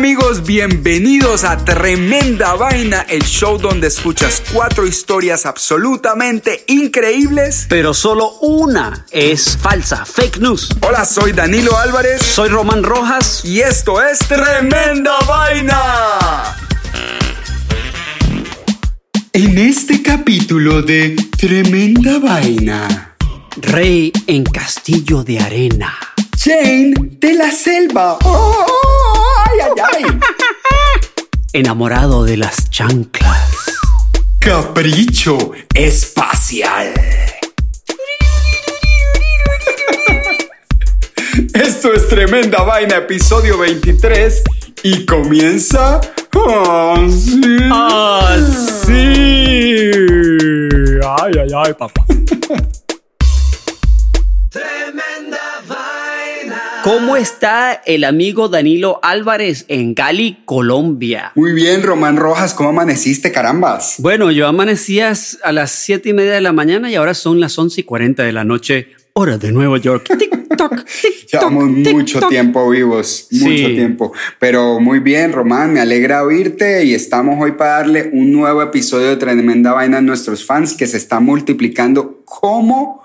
Amigos, bienvenidos a Tremenda Vaina, el show donde escuchas cuatro historias absolutamente increíbles. Pero solo una es falsa, fake news. Hola, soy Danilo Álvarez Soy Román Rojas. y esto es Tremenda Vaina. En este capítulo de Tremenda Vaina, Rey en castillo de arena. Jane de la selva. ¡Oh! ¡Ay, ay, ay! Enamorado de las chanclas. Capricho espacial. Esto es Tremenda Vaina, episodio 23. Y comienza así. Así. Ay, ay, ay, papá. Tremenda. ¿Cómo está el amigo Danilo Álvarez en Cali, Colombia? Muy bien, Román Rojas, ¿cómo amaneciste, carambas? Bueno, yo amanecías a las siete y media de la mañana y ahora son las once y cuarenta de la noche, hora de Nueva York. Tic-toc, tic-toc, Llevamos mucho tiempo vivos, mucho Sí. tiempo. Pero muy bien, Román, me alegra oírte y estamos hoy para darle un nuevo episodio de Tremenda Vaina a nuestros fans que se está multiplicando como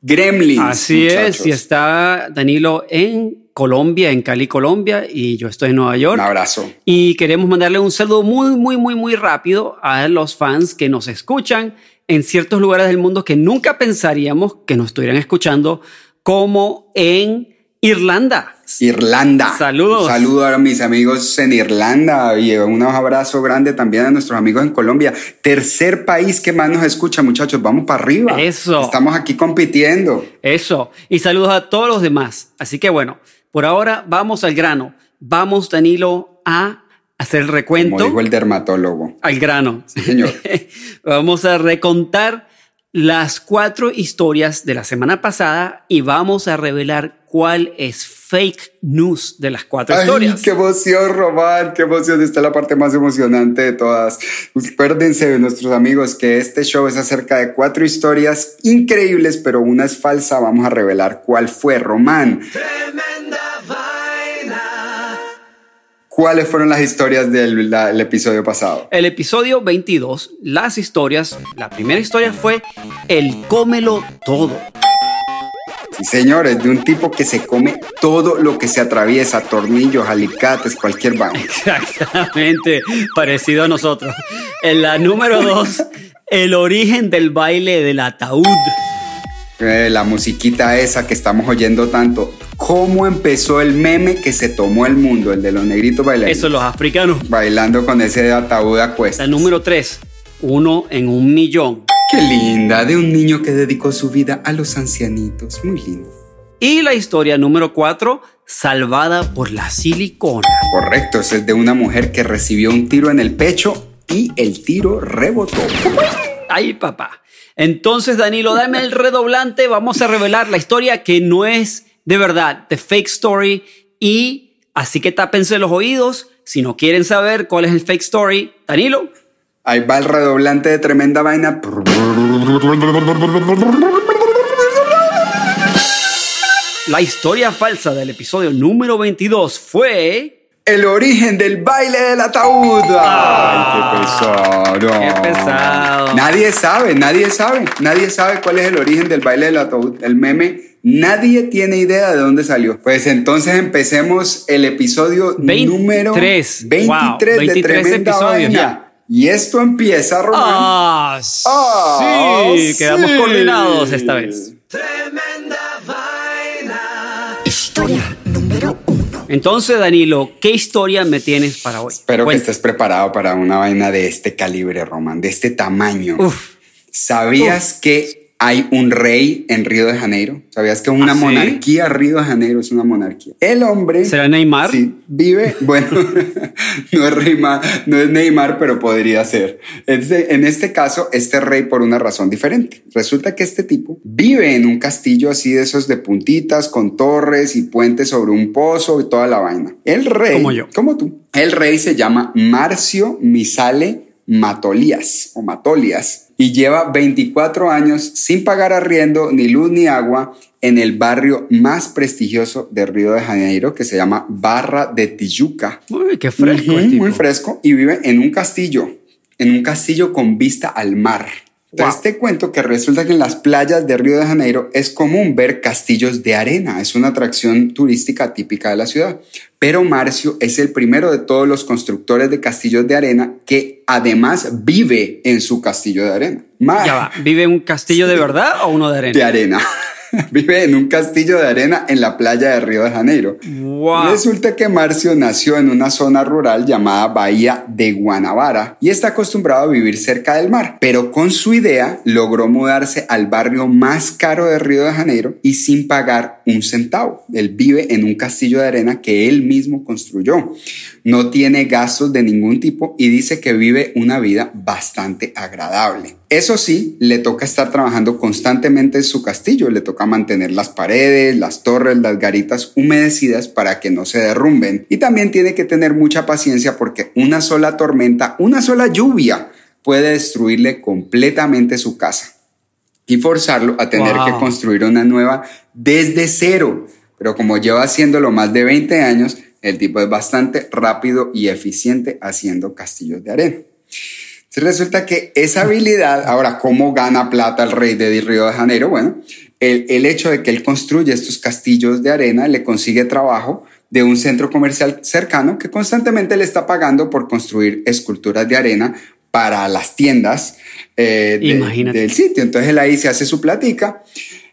gremlins. Así muchachos. es, y está Danilo en Colombia, en Cali, Colombia, y yo estoy en Nueva York. Un abrazo. Y queremos mandarle un saludo muy, muy, muy, muy rápido a los fans que nos escuchan en ciertos lugares del mundo que nunca pensaríamos que nos estuvieran escuchando, como en Irlanda. Irlanda. Saludos. Saludos a mis amigos en Irlanda y un abrazo grande también a nuestros amigos en Colombia. Tercer país que más nos escucha, muchachos. Vamos para arriba. Eso. Estamos aquí compitiendo. Eso. Y saludos a todos los demás. Así que bueno, por ahora vamos al grano. Vamos, Danilo, a hacer el Como recuento. dijo el dermatólogo. Al grano. Sí, señor. vamos a recontar las cuatro historias de la semana pasada y vamos a revelar cuál es fake news de las cuatro Ay, historias. qué emoción, Román, qué emoción. Esta es la parte más emocionante de todas. Acuérdense, nuestros amigos, que este show es acerca de cuatro historias increíbles, pero una es falsa. Vamos a revelar cuál fue, Román. Tremenda vaina. ¿Cuáles fueron las historias del la- el episodio pasado? El episodio 22, las historias, la primera historia fue el cómelo todo. Sí, señores, de un tipo que se come todo lo que se atraviesa, tornillos, alicates, cualquier vaina. Exactamente, parecido a nosotros. En la número dos, el origen del baile del ataúd. Eh, la musiquita esa que estamos oyendo tanto. ¿Cómo empezó el meme que se tomó el mundo? El de los negritos bailando. Eso los africanos. Bailando con ese ataúd a cuestas. La número tres, uno en un millón. Qué linda, de un niño que dedicó su vida a los ancianitos. Muy lindo. Y la historia número cuatro, salvada por la silicona. Correcto, es de una mujer que recibió un tiro en el pecho y el tiro rebotó. Ay, papá. Entonces, Danilo, dame el redoblante. Vamos a revelar la historia que no es de verdad, the fake story. Y así que tápense los oídos. Si no quieren saber cuál es el fake story, Danilo, Ahí va el redoblante de tremenda vaina. la historia falsa del episodio número 22 fue... El origen del baile del ataúd. Ay, qué pesado. Ah, Qué pesado. Nadie sabe, nadie sabe. Nadie sabe cuál es el origen del baile del ataúd. El meme, nadie tiene idea de dónde salió. Pues entonces empecemos el episodio 23. número 23 Wow, de 23 Tremenda episodios Vaina. ya. Y esto empieza, Román. Ah, Ah, sí, quedamos coordinados esta vez. Tremenda vaina. Entonces, Danilo, ¿qué historia me tienes para hoy? Espero que estés preparado para una vaina de este calibre, Román, de este tamaño. Uf, ¿Sabías que hay un rey en Río de Janeiro? ¿Sabías que una ¿Ah, sí? monarquía, Río de Janeiro es una monarquía? El hombre... ¿será Neymar? Sí, vive, bueno, no es, Neymar, no es Neymar, pero podría ser. Este- en este caso, este rey por una razón diferente. Resulta que este tipo vive en un castillo así de esos de puntitas, con torres y puentes sobre un pozo y toda la vaina. El rey, Como yo. como tú, el rey se llama Marcio Misale Matolías o Matolias y lleva 24 años sin pagar arriendo, ni luz ni agua en el barrio más prestigioso de Río de Janeiro que se llama Barra de Tijuca. Uy, qué fresco el tipo. Muy fresco y vive en un castillo, en un castillo con vista al mar. Entonces Wow. te cuento que resulta que en las playas de Río de Janeiro es común ver castillos de arena, es una atracción turística típica de la ciudad. Pero Marcio es el primero de todos los constructores de castillos de arena que además vive en su castillo de arena. Mar- Ya va, ¿vive un castillo de verdad o uno de arena? de arena. Vive en un castillo de arena en la playa de Río de Janeiro. Wow. Resulta que Marcio nació en una zona rural llamada Bahía de Guanabara y está acostumbrado a vivir cerca del mar, pero con su idea logró mudarse al barrio más caro de Río de Janeiro y sin pagar un centavo. Él vive en un castillo de arena que él mismo construyó. No tiene gastos de ningún tipo y dice que vive una vida bastante agradable. Eso sí, le toca estar trabajando constantemente en su castillo, le toca mantener las paredes, las torres, las garitas humedecidas para que no se derrumben. Y también tiene que tener mucha paciencia porque una sola tormenta, una sola lluvia puede destruirle completamente su casa y forzarlo a tener Wow. que construir una nueva desde cero. Pero como lleva haciéndolo más de 20 años, el tipo es bastante rápido y eficiente haciendo castillos de arena. Entonces resulta que esa habilidad, ahora, ¿cómo gana plata el rey de Río de Janeiro? Bueno, el, el hecho de que él construye estos castillos de arena le consigue trabajo de un centro comercial cercano que constantemente le está pagando por construir esculturas de arena para las tiendas eh, de- del sitio. Entonces él ahí se hace su platica.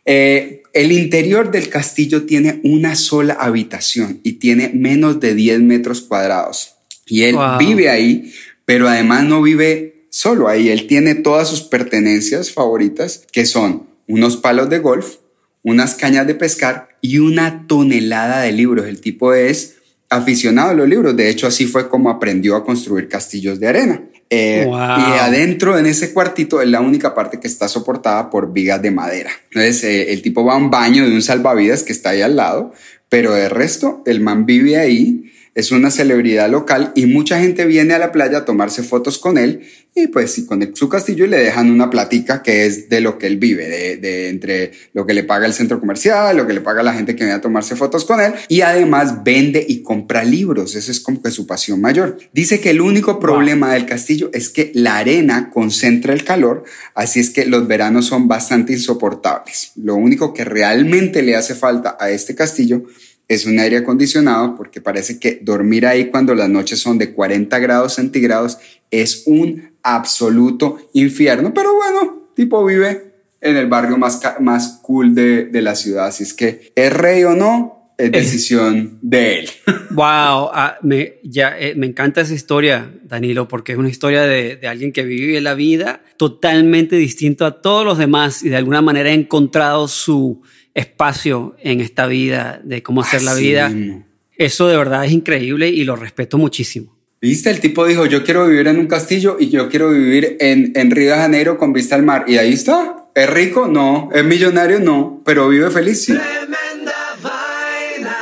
Eh, el interior del castillo tiene una sola habitación y tiene menos de 10 metros cuadrados. Y él Wow. vive ahí, pero además no vive solo ahí. Él tiene todas sus pertenencias favoritas, que son unos palos de golf, unas cañas de pescar y una tonelada de libros. El tipo es aficionado a los libros. De hecho, así fue como aprendió a construir castillos de arena. Eh, Wow. Y adentro, en ese cuartito, es la única parte que está soportada por vigas de madera. Entonces, eh, el tipo va a un baño de un salvavidas que está ahí al lado, pero de resto, el man vive ahí, es una celebridad local y mucha gente viene a la playa a tomarse fotos con él y pues sí, con su castillo y le dejan una platica que es de lo que él vive, de, de entre lo que le paga el centro comercial, lo que le paga la gente que viene a tomarse fotos con él y además vende y compra libros, eso es como que su pasión mayor. Dice que el único problema del castillo es que la arena concentra el calor, así es que los veranos son bastante insoportables. Lo único que realmente le hace falta a este castillo es un aire acondicionado porque parece que dormir ahí cuando las noches son de 40 grados centígrados es un absoluto infierno. Pero bueno, tipo vive en el barrio más, más cool de, de la ciudad. Así es que es rey o no, es decisión de él. Wow, ah, me, ya, eh, me encanta esa historia, Danilo, porque es una historia de, de alguien que vive la vida totalmente distinto a todos los demás y de alguna manera ha encontrado su espacio en esta vida, de cómo hacer la Así vida. mismo. Eso de verdad es increíble y lo respeto muchísimo. ¿Viste? El tipo dijo, yo quiero vivir en un castillo y yo quiero vivir en, en Río de Janeiro con vista al mar. Y ahí está. ¿Es rico? No. ¿Es millonario? No. Pero vive feliz, sí. Tremenda vaina.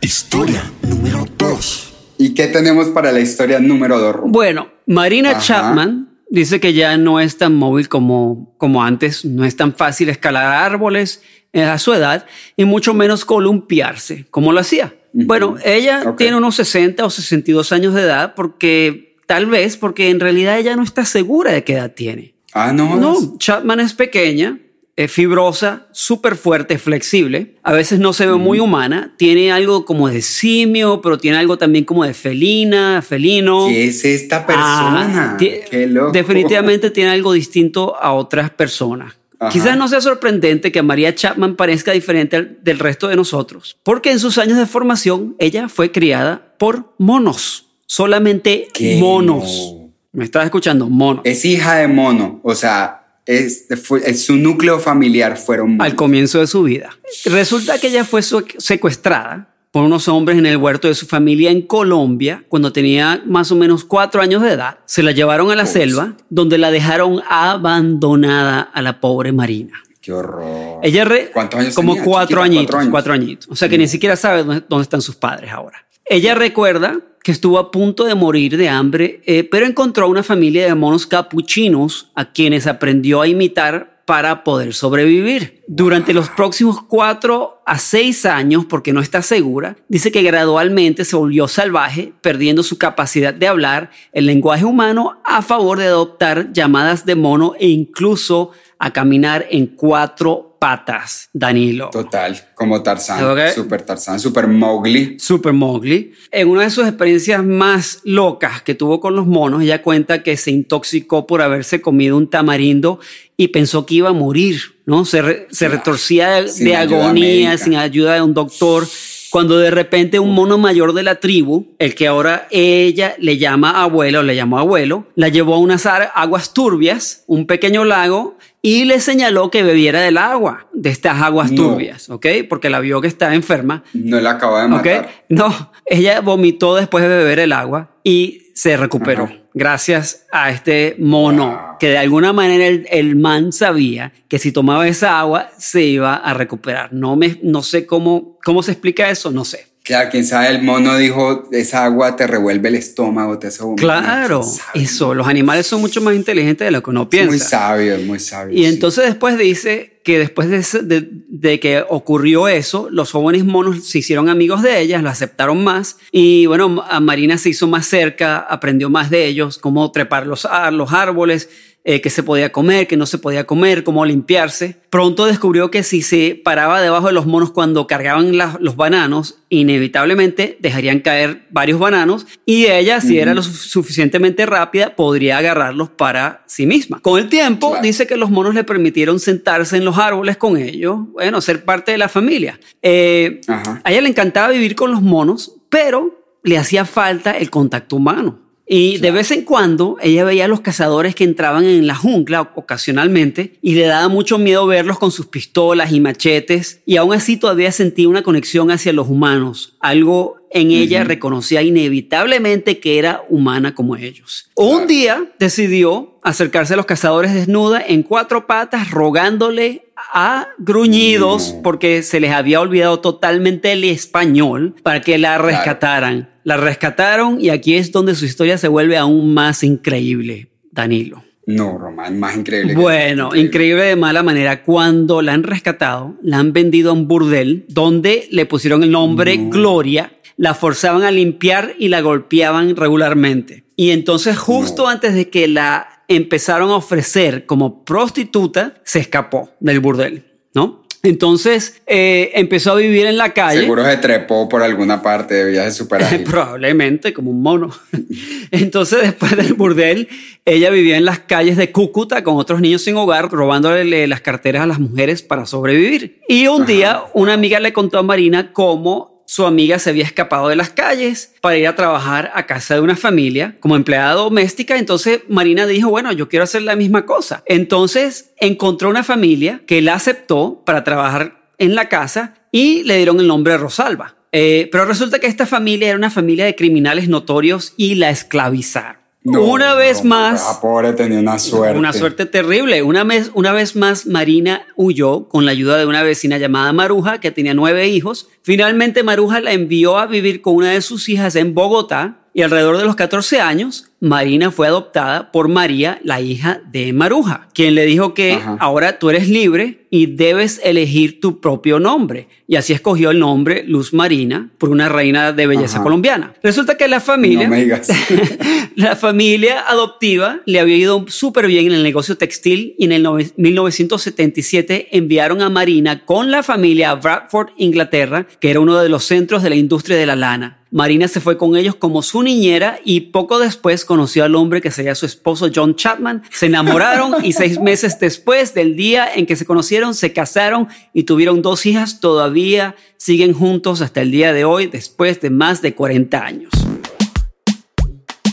Historia número 2. ¿Y qué tenemos para la historia número dos? Ru? Bueno, Marina Ajá. Chapman dice que ya no es tan móvil como, como antes, no es tan fácil escalar árboles eh, a su edad y mucho menos columpiarse como lo hacía. Bueno, ella Ok. tiene unos 60 o 62 años de edad porque tal vez porque en realidad ella no está segura de qué edad tiene. Ah, no. No, Chapman es pequeña, es fibrosa, súper fuerte, flexible. A veces no se ve muy humana. Tiene algo como de simio, pero tiene algo también como de felina, felino. ¿Qué es esta persona? Ah, ti- Qué loco. Definitivamente tiene algo distinto a otras personas. Ajá. Quizás no sea sorprendente que María Chapman parezca diferente del resto de nosotros, porque en sus años de formación ella fue criada por monos, solamente ¿Qué? monos. ¿Me estás escuchando? Monos. Es hija de mono, o sea, es, fue- su núcleo familiar fueron al comienzo de su vida. Resulta que ella fue secuestrada por unos hombres en el huerto de su familia en Colombia cuando tenía más o menos cuatro años de edad. Se la llevaron a la selva donde la dejaron abandonada a la pobre Marina. Qué horror. Ella re- ¿Cuántos años como tenía? cuatro añitos, cuatro añitos. O sea que ni siquiera sabe dónde, dónde están sus padres ahora. Ella recuerda que estuvo a punto de morir de hambre, eh, pero encontró a una familia de monos capuchinos a quienes aprendió a imitar para poder sobrevivir. Durante los próximos cuatro a seis años, porque no está segura, dice que gradualmente se volvió salvaje, perdiendo su capacidad de hablar el lenguaje humano a favor de adoptar llamadas de mono e incluso a caminar en cuatro patas, Danilo. Total, como Tarzán, super Tarzán, super Mowgli. Super Mowgli. En una de sus experiencias más locas que tuvo con los monos, ella cuenta que se intoxicó por haberse comido un tamarindo y pensó que iba a morir, ¿no? Se, re- se retorcía de, Sin de agonía, sin ayuda de un doctor. Cuando de repente un mono mayor de la tribu, el que ahora ella le llama abuelo, le llamó abuelo, la llevó a unas aguas turbias, un pequeño lago, y le señaló que bebiera del agua de estas aguas No. turbias, ¿ok? Porque la vio que estaba enferma. No la acaba de matar. No, ella vomitó después de beber el agua y se recuperó. Ajá. Gracias a este mono, Wow. que de alguna manera el, el man sabía que si tomaba esa agua se iba a recuperar. No, me, no sé cómo, cómo se explica eso, no sé. Claro, quién sabe, el mono dijo, esa agua te revuelve el estómago, te hace vomitar. Claro, eso, los animales son mucho más inteligentes de lo que uno piensa. muy sabio, muy sabio. Y sí. entonces después dice que después de, ese- de- de que ocurrió eso, los jóvenes monos se hicieron amigos de ellas, lo aceptaron más y bueno, a Marina se hizo más cerca, aprendió más de ellos, cómo trepar los, los árboles, eh, qué se podía comer, qué no se podía comer, cómo limpiarse. Pronto descubrió que si se paraba debajo de los monos cuando cargaban la- los bananos, inevitablemente dejarían caer varios bananos y ella, si era lo su- suficientemente rápida, podría agarrarlos para sí misma. Con el tiempo, Claro. dice que los monos le permitieron sentarse en los árboles con ellos, bueno, ser parte de la familia. Eh, a ella le encantaba vivir con los monos, pero le hacía falta el contacto humano. Y de vez en cuando ella veía a los cazadores que entraban en la jungla ocasionalmente y le daba mucho miedo verlos con sus pistolas y machetes. Y aún así todavía sentía una conexión hacia los humanos, algo en ella reconocía inevitablemente que era humana como ellos. Un día decidió acercarse a los cazadores desnuda en cuatro patas rogándole a gruñidos No. porque se les había olvidado totalmente el español para que la rescataran. La rescataron y aquí es donde su historia se vuelve aún más increíble, Danilo. No, Román, más increíble. Bueno, increíble de mala manera. Cuando la han rescatado, la han vendido a un burdel donde le pusieron el nombre Gloria, la forzaban a limpiar y la golpeaban regularmente. Y entonces justo antes de que la empezaron a ofrecer como prostituta, se escapó del burdel, ¿no? Entonces eh, empezó a vivir en la calle. Seguro se trepó por alguna parte de viaje super. Probablemente, como un mono. Entonces, después del burdel, ella vivía en las calles de Cúcuta con otros niños sin hogar, robándole las carteras a las mujeres para sobrevivir. Y un día, una amiga le contó a Marina cómo su amiga se había escapado de las calles para ir a trabajar a casa de una familia como empleada doméstica. Entonces Marina dijo, bueno, yo quiero hacer la misma cosa. Entonces encontró una familia que la aceptó para trabajar en la casa y le dieron el nombre de Rosalba. Eh, pero resulta que esta familia era una familia de criminales notorios y la esclavizaron. No, una vez no, más, La pobre tenía una suerte. una suerte terrible. Una vez, una vez más, Marina huyó con la ayuda de una vecina llamada Maruja, que tenía nueve hijos. Finalmente, Maruja la envió a vivir con una de sus hijas en Bogotá y alrededor de los 14 años, Marina fue adoptada por María, la hija de Maruja, quien le dijo que Ajá. ahora tú eres libre y debes elegir tu propio nombre. Y así escogió el nombre Luz Marina por una reina de belleza Ajá. colombiana. Resulta que la familia, No me digas. la familia adoptiva le había ido súper bien en el negocio textil y en el nove- 1977 enviaron a Marina con la familia a Bradford, Inglaterra, que era uno de los centros de la industria de la lana. Marina se fue con ellos como su niñera y poco después conoció al hombre que sería su esposo John Chapman. Se enamoraron y seis meses después del día en que se conocieron se casaron y tuvieron dos hijas. Todavía siguen juntos hasta el día de hoy después de más de 40 años.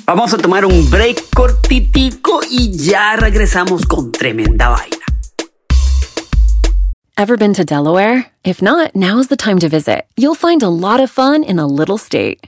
Vamos a tomar un break cortitico y ya regresamos con tremenda vaina. Ever been to Delaware? If not, now's the time to visit. You'll find a lot of fun in a little state.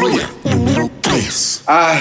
Historia número 3. Ay,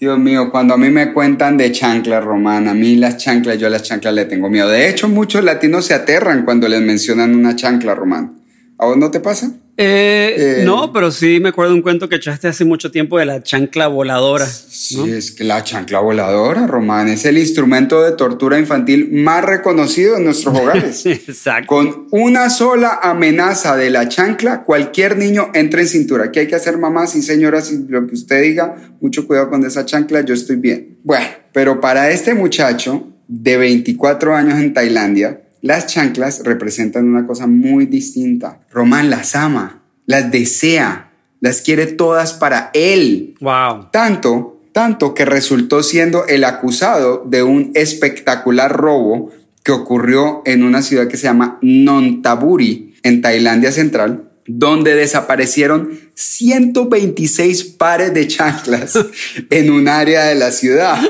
Dios mío, cuando a mí me cuentan de chanclas, Román, a mí las chanclas, yo a las chanclas le tengo miedo. De hecho, muchos latinos se aterran cuando les mencionan una chancla, Román. ¿A vos no te pasa? Eh, Eh. no, pero sí me acuerdo de un cuento que echaste hace mucho tiempo de la chancla voladora. Sí, ¿no? es que la chancla voladora, Román, es el instrumento de tortura infantil más reconocido en nuestros hogares. Exacto. Con una sola amenaza de la chancla, cualquier niño entra en cintura. ¿Qué hay que hacer, mamás y señoras? Y lo que usted diga, mucho cuidado con esa chancla, yo estoy bien. Bueno, pero para este muchacho de 24 años en Tailandia, las chanclas representan una cosa muy distinta. Román las ama, las desea, las quiere todas para él. Wow. Tanto, tanto que resultó siendo el acusado de un espectacular robo que ocurrió en una ciudad que se llama Nonthaburi, en Tailandia Central, donde desaparecieron 126 pares de chanclas en un área de la ciudad.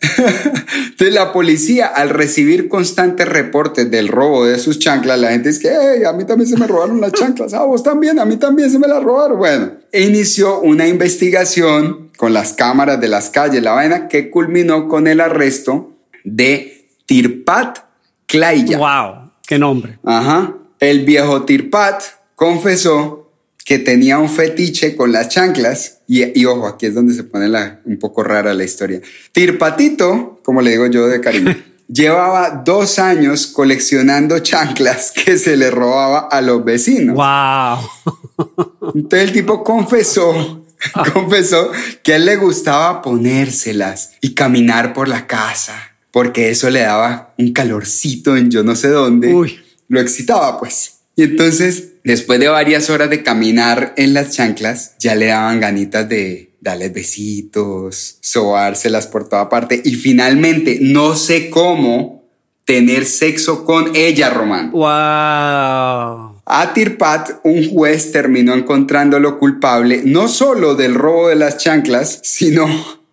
Entonces la policía, al recibir constantes reportes del robo de sus chanclas, la gente dice que "Hey, a mí también se me robaron las chanclas, a vos también, a mí también se me las robaron. Bueno, inició una investigación con las cámaras de las calles, la vaina que culminó con el arresto de Tirpat Klaya. Wow. Qué nombre. Ajá. El viejo Tirpat confesó que tenía un fetiche con las chanclas. Y, y ojo, aquí es donde se pone la, un poco rara la historia. Tirpatito, como le digo yo de cariño, llevaba dos años coleccionando chanclas que se le robaba a los vecinos. Wow. Entonces el tipo confesó, confesó que a él le gustaba ponérselas y caminar por la casa, porque eso le daba un calorcito en yo no sé dónde. Uy. Lo excitaba, pues. Y entonces, después de varias horas de caminar en las chanclas, ya le daban ganitas de, darles besitos, sobárselas por toda parte y finalmente, no sé cómo, tener sexo con ella, Román. Wow. A Tirpat, un juez terminó encontrándolo culpable no solo del robo de las chanclas, sino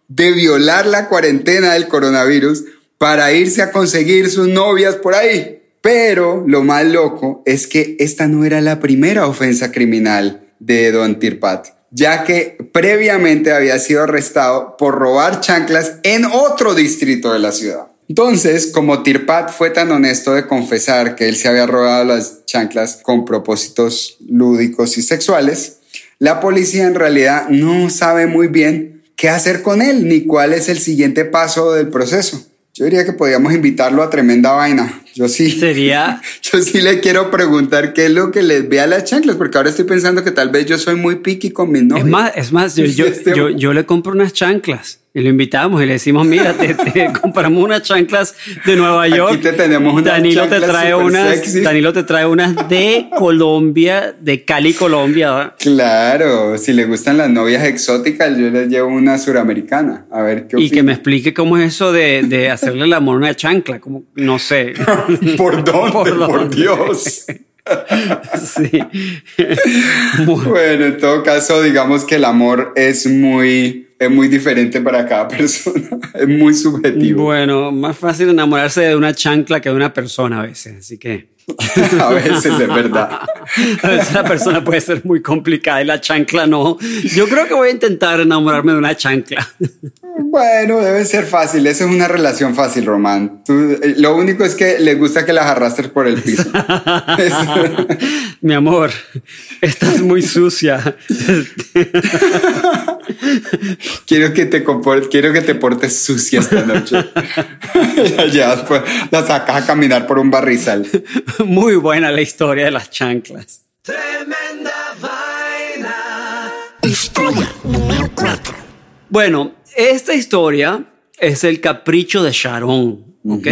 de violar la cuarentena del coronavirus para irse a conseguir sus novias por ahí. Pero lo más loco es que esta no era la primera ofensa criminal de Don Tirpat, ya que previamente había sido arrestado por robar chanclas en otro distrito de la ciudad. Entonces, como Tirpat fue tan honesto de confesar que él se había robado las chanclas con propósitos lúdicos y sexuales, la policía en realidad no sabe muy bien qué hacer con él ni cuál es el siguiente paso del proceso. Yo diría que podríamos invitarlo a tremenda vaina. Yo sí. Sería. Yo sí le quiero preguntar qué es lo que les ve a las chanclas, porque ahora estoy pensando que tal vez yo soy muy piqui con mi novia. Es más, es más, yo, yo, yo, yo le compro unas chanclas. Y lo invitamos y le decimos, mira, te, te compramos unas chanclas de Nueva York. Aquí te tenemos unas Danilo te trae unas. Danilo te trae unas de Colombia, de Cali, Colombia. ¿verdad? Claro, si le gustan las novias exóticas, yo les llevo una suramericana. A ver qué Y que me explique cómo es eso de, de hacerle el amor a una chancla, como, no sé. ¿Por dónde? Por, dónde? Dios. Sí. Bueno, en todo caso, digamos que el amor es muy, es muy diferente para cada persona. Es muy subjetivo. Bueno, más fácil enamorarse de una chancla que de una persona a veces, así que A veces es verdad. a veces la persona puede ser muy complicada y la chancla no. Yo creo que voy a intentar enamorarme de una chancla. Bueno, debe ser fácil. Eso es una relación fácil, Román. Tú- eh, lo único es que le gusta que las arrastres por el piso. Mi amor, estás muy sucia. quiero que te compor- quiero que te portes sucia esta noche. Y ya después la sacas a caminar por un barrizal. Muy buena la historia de las chanclas. Tremenda vaina. Historia número 4. Bueno, esta historia es el capricho de Sharon, ¿ok?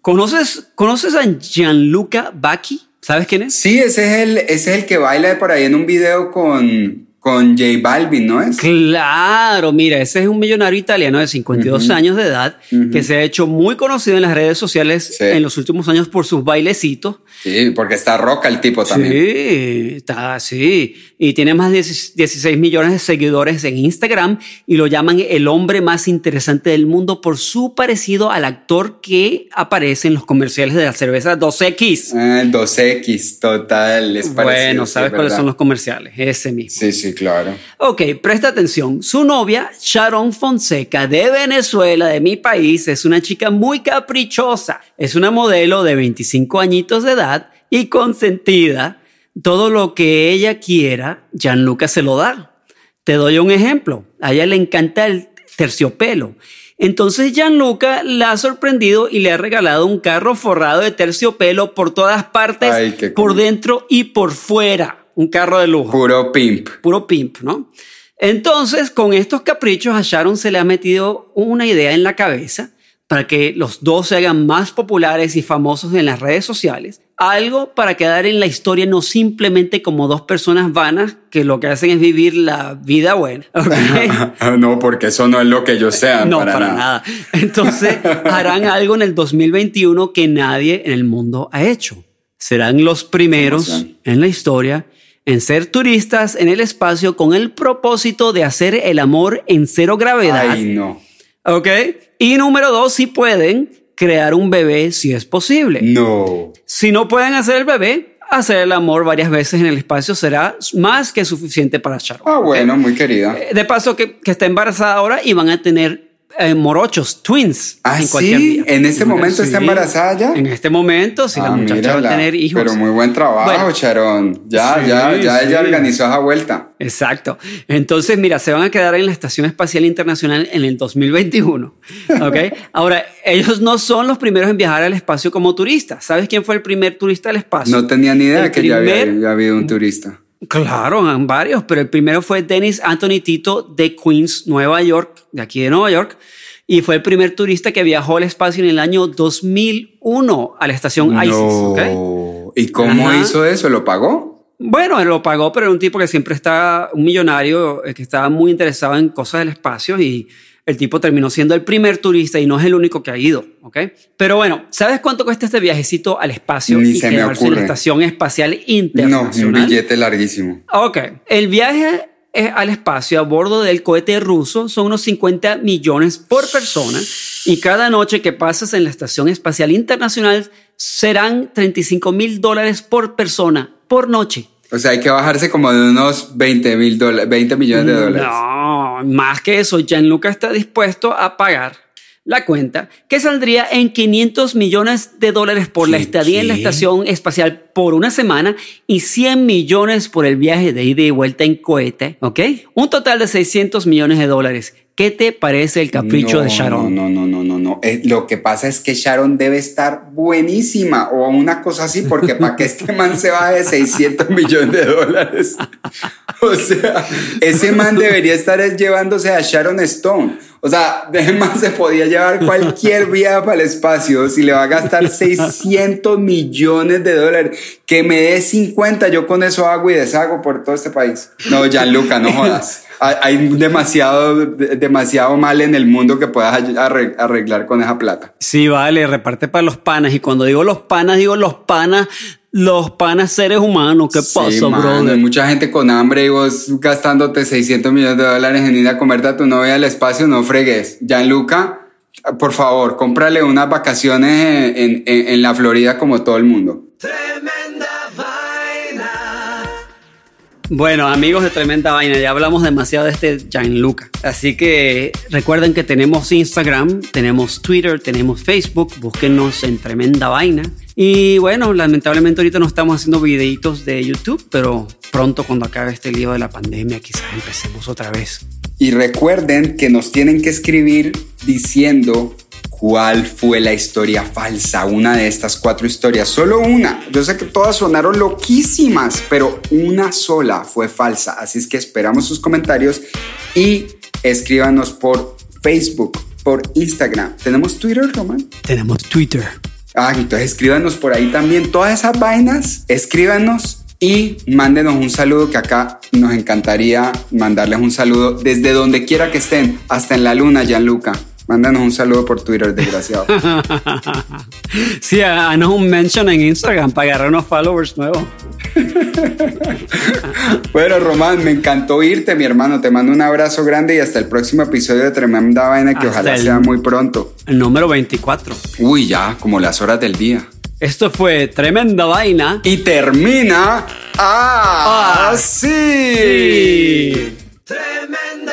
¿Conoces, ¿Conoces a Gianluca Bacchi? ¿Sabes quién es? Sí, ese es el, ese es el que baila por ahí en un video con, con J Balvin, ¿no es? Claro, mira, ese es un millonario italiano de 52 años de edad que se ha hecho muy conocido en las redes sociales Sí. en los últimos años por sus bailecitos. Sí, porque está roca el tipo también. Sí, está así. Y tiene más de 16 millones de seguidores en Instagram y lo llaman el hombre más interesante del mundo por su parecido al actor que aparece en los comerciales de la cerveza 2X. Ah, 2X, total. Es parecido, bueno, ¿sabes es cuáles son los comerciales? Ese mismo. Sí, sí, claro. Ok, presta atención. Su novia, Sharon Fonseca, de Venezuela, de mi país, es una chica muy caprichosa. Es una modelo de 25 añitos de edad y consentida. Todo lo que ella quiera, Gianluca se lo da. Te doy un ejemplo. A ella le encanta el terciopelo. Entonces Gianluca la ha sorprendido y le ha regalado un carro forrado de terciopelo por todas partes, Ay, por cool. dentro y por fuera. Un carro de lujo Puro pimp. puro pimp, ¿no? Entonces, con estos caprichos, a Sharon se le ha metido una idea en la cabeza para que los dos se hagan más populares y famosos en las redes sociales. Algo para quedar en la historia no simplemente como dos personas vanas que lo que hacen es vivir la vida buena. no, porque eso no es lo que ellos sean. No, para, para, nada. nada. Entonces, harán algo en el 2021 que nadie en el mundo ha hecho. Serán los primeros en la historia en ser turistas en el espacio con el propósito de hacer el amor en cero gravedad. Ay, no. ¿Ok? Y número dos, si pueden crear un bebé si es posible. No. Si no pueden hacer el bebé, hacer el amor varias veces en el espacio será más que suficiente para Sharon. Ah, bueno, muy querida. Eh, De paso que, que está embarazada ahora y van a tener eh, morochos, twins, Ah, en ¿sí? ¿En este momento está embarazada ya? En este momento, sí, la Ah, muchacha va a tener hijos. Pero muy buen trabajo, Bueno. Sharon. Ya, Sí, ya, ya sí. ella organizó esa vuelta. Exacto. Entonces, mira, se van a quedar en la Estación Espacial Internacional en el 2021. ¿Ok? Ahora, ellos no son los primeros en viajar al espacio como turistas. ¿Sabes quién fue el primer turista al espacio? No tenía ni idea El que ya había, ya había un turista. Claro, varios, pero el primero fue Dennis Anthony Tito de Queens, Nueva York, de aquí de Nueva York, y fue el primer turista que viajó al espacio en el año 2001 a la estación ISIS. ¿ok? No. ¿Y cómo Ajá. hizo eso? ¿Lo pagó? Bueno, él lo pagó, pero era un tipo que siempre está, un millonario eh, que estaba muy interesado en cosas del espacio y el tipo terminó siendo el primer turista y no es el único que ha ido, ¿ok? Pero bueno, ¿sabes cuánto cuesta este viajecito al espacio Ni y se me en la. Estación Espacial No, un Internacional? billete larguísimo. Ok, el viaje al espacio a bordo del cohete ruso son unos 50 millones por persona y cada noche que pasas en la Estación Espacial Internacional serán 35 mil dólares por persona por noche. O sea, hay que bajarse como de unos 20 mil dólares, 20 millones de dólares. No, más que eso, Gianluca está dispuesto a pagar la cuenta que saldría en 500 millones de dólares por la ¿Qué, estadía en la qué? estación espacial por una semana y 100 millones por el viaje de ida y vuelta en cohete, ¿ok? Un total de 600 millones de dólares. ¿Qué te parece el capricho no, de Sharon? No, no, no, no, no. no. Eh, lo que pasa es que Sharon debe estar buenísima o una cosa así, porque para que este man se baje de 600 millones de dólares. O sea, ese man debería estar es llevándose a Sharon Stone. O sea, man se podía llevar cualquier viaje para el espacio si le va a gastar 600 millones de dólares. Que me dé 50, yo con eso hago y deshago por todo este país. No, Gianluca, no jodas. Hay hay demasiado, demasiado mal en el mundo que puedas arre- arreglar con esa plata. Sí, vale, reparte para los panas. Y cuando digo los panas, digo los panas, los panas seres humanos. ¿Qué Sí, pasa, mano, brother? Hay mucha gente con hambre y vos gastándote 600 millones de dólares en ir a comerte a tu novia al espacio, no fregues. Gianluca, por favor, cómprale unas vacaciones en, en- en la Florida como todo el mundo. Bueno, amigos de Tremenda Vaina, ya hablamos demasiado de este Gianluca. Así que recuerden que tenemos Instagram, tenemos Twitter, tenemos Facebook. Búsquenos en Tremenda Vaina. Y bueno, lamentablemente ahorita no estamos haciendo videitos de YouTube, pero pronto cuando acabe este lío de la pandemia quizás empecemos otra vez. Y recuerden que nos tienen que escribir diciendo cuál fue la historia falsa, una de estas cuatro historias, solo una. Yo sé que todas sonaron loquísimas, pero una sola fue falsa. Así es que esperamos sus comentarios y escríbanos por Facebook, por Instagram. ¿Tenemos Twitter, Román? Tenemos Twitter. Ah, entonces escríbanos por ahí también todas esas vainas, escríbanos y mándenos un saludo que acá nos encantaría mandarles un saludo desde donde quiera que estén, hasta en la luna, Gianluca. Mándanos un saludo por Twitter, desgraciado. Sí, haznos un mention en Instagram para agarrar unos followers nuevos. bueno, Román, me encantó irte, mi hermano. Te mando un abrazo grande y hasta el próximo episodio de Tremenda Vaina, que Hasta ojalá el- sea muy pronto. El número 24. Uy, ya, como las horas del día. Esto fue Tremenda Vaina. Y termina así. Sí. Tremenda